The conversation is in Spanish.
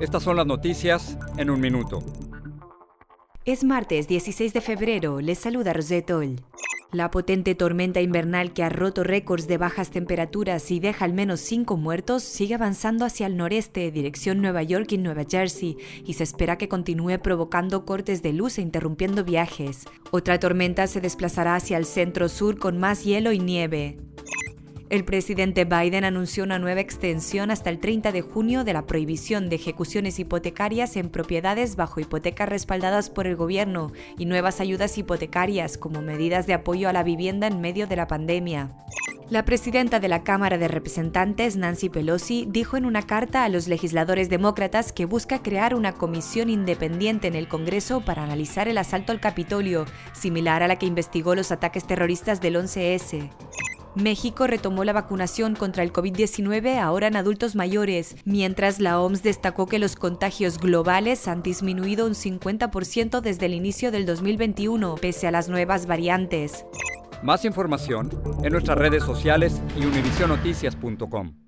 estas son las noticias en un minuto. Es martes 16 de febrero, les saluda Rosetol. La potente tormenta invernal que ha roto récords de bajas temperaturas y deja al menos cinco muertos sigue avanzando hacia el noreste, dirección Nueva York y Nueva Jersey, y se espera que continúe provocando cortes de luz e interrumpiendo viajes. Otra tormenta se desplazará hacia el centro-sur con más hielo y nieve. El presidente Biden anunció una nueva extensión hasta el 30 de junio de la prohibición de ejecuciones hipotecarias en propiedades bajo hipotecas respaldadas por el gobierno y nuevas ayudas hipotecarias como medidas de apoyo a la vivienda en medio de la pandemia. La presidenta de la Cámara de Representantes, Nancy Pelosi, dijo en una carta a los legisladores demócratas que busca crear una comisión independiente en el Congreso para analizar el asalto al Capitolio, similar a la que investigó los ataques terroristas del 11S. México retomó la vacunación contra el COVID-19 ahora en adultos mayores, mientras la OMS destacó que los contagios globales han disminuido un 50% desde el inicio del 2021, pese a las nuevas variantes. Más información en nuestras redes sociales y univisionoticias.com.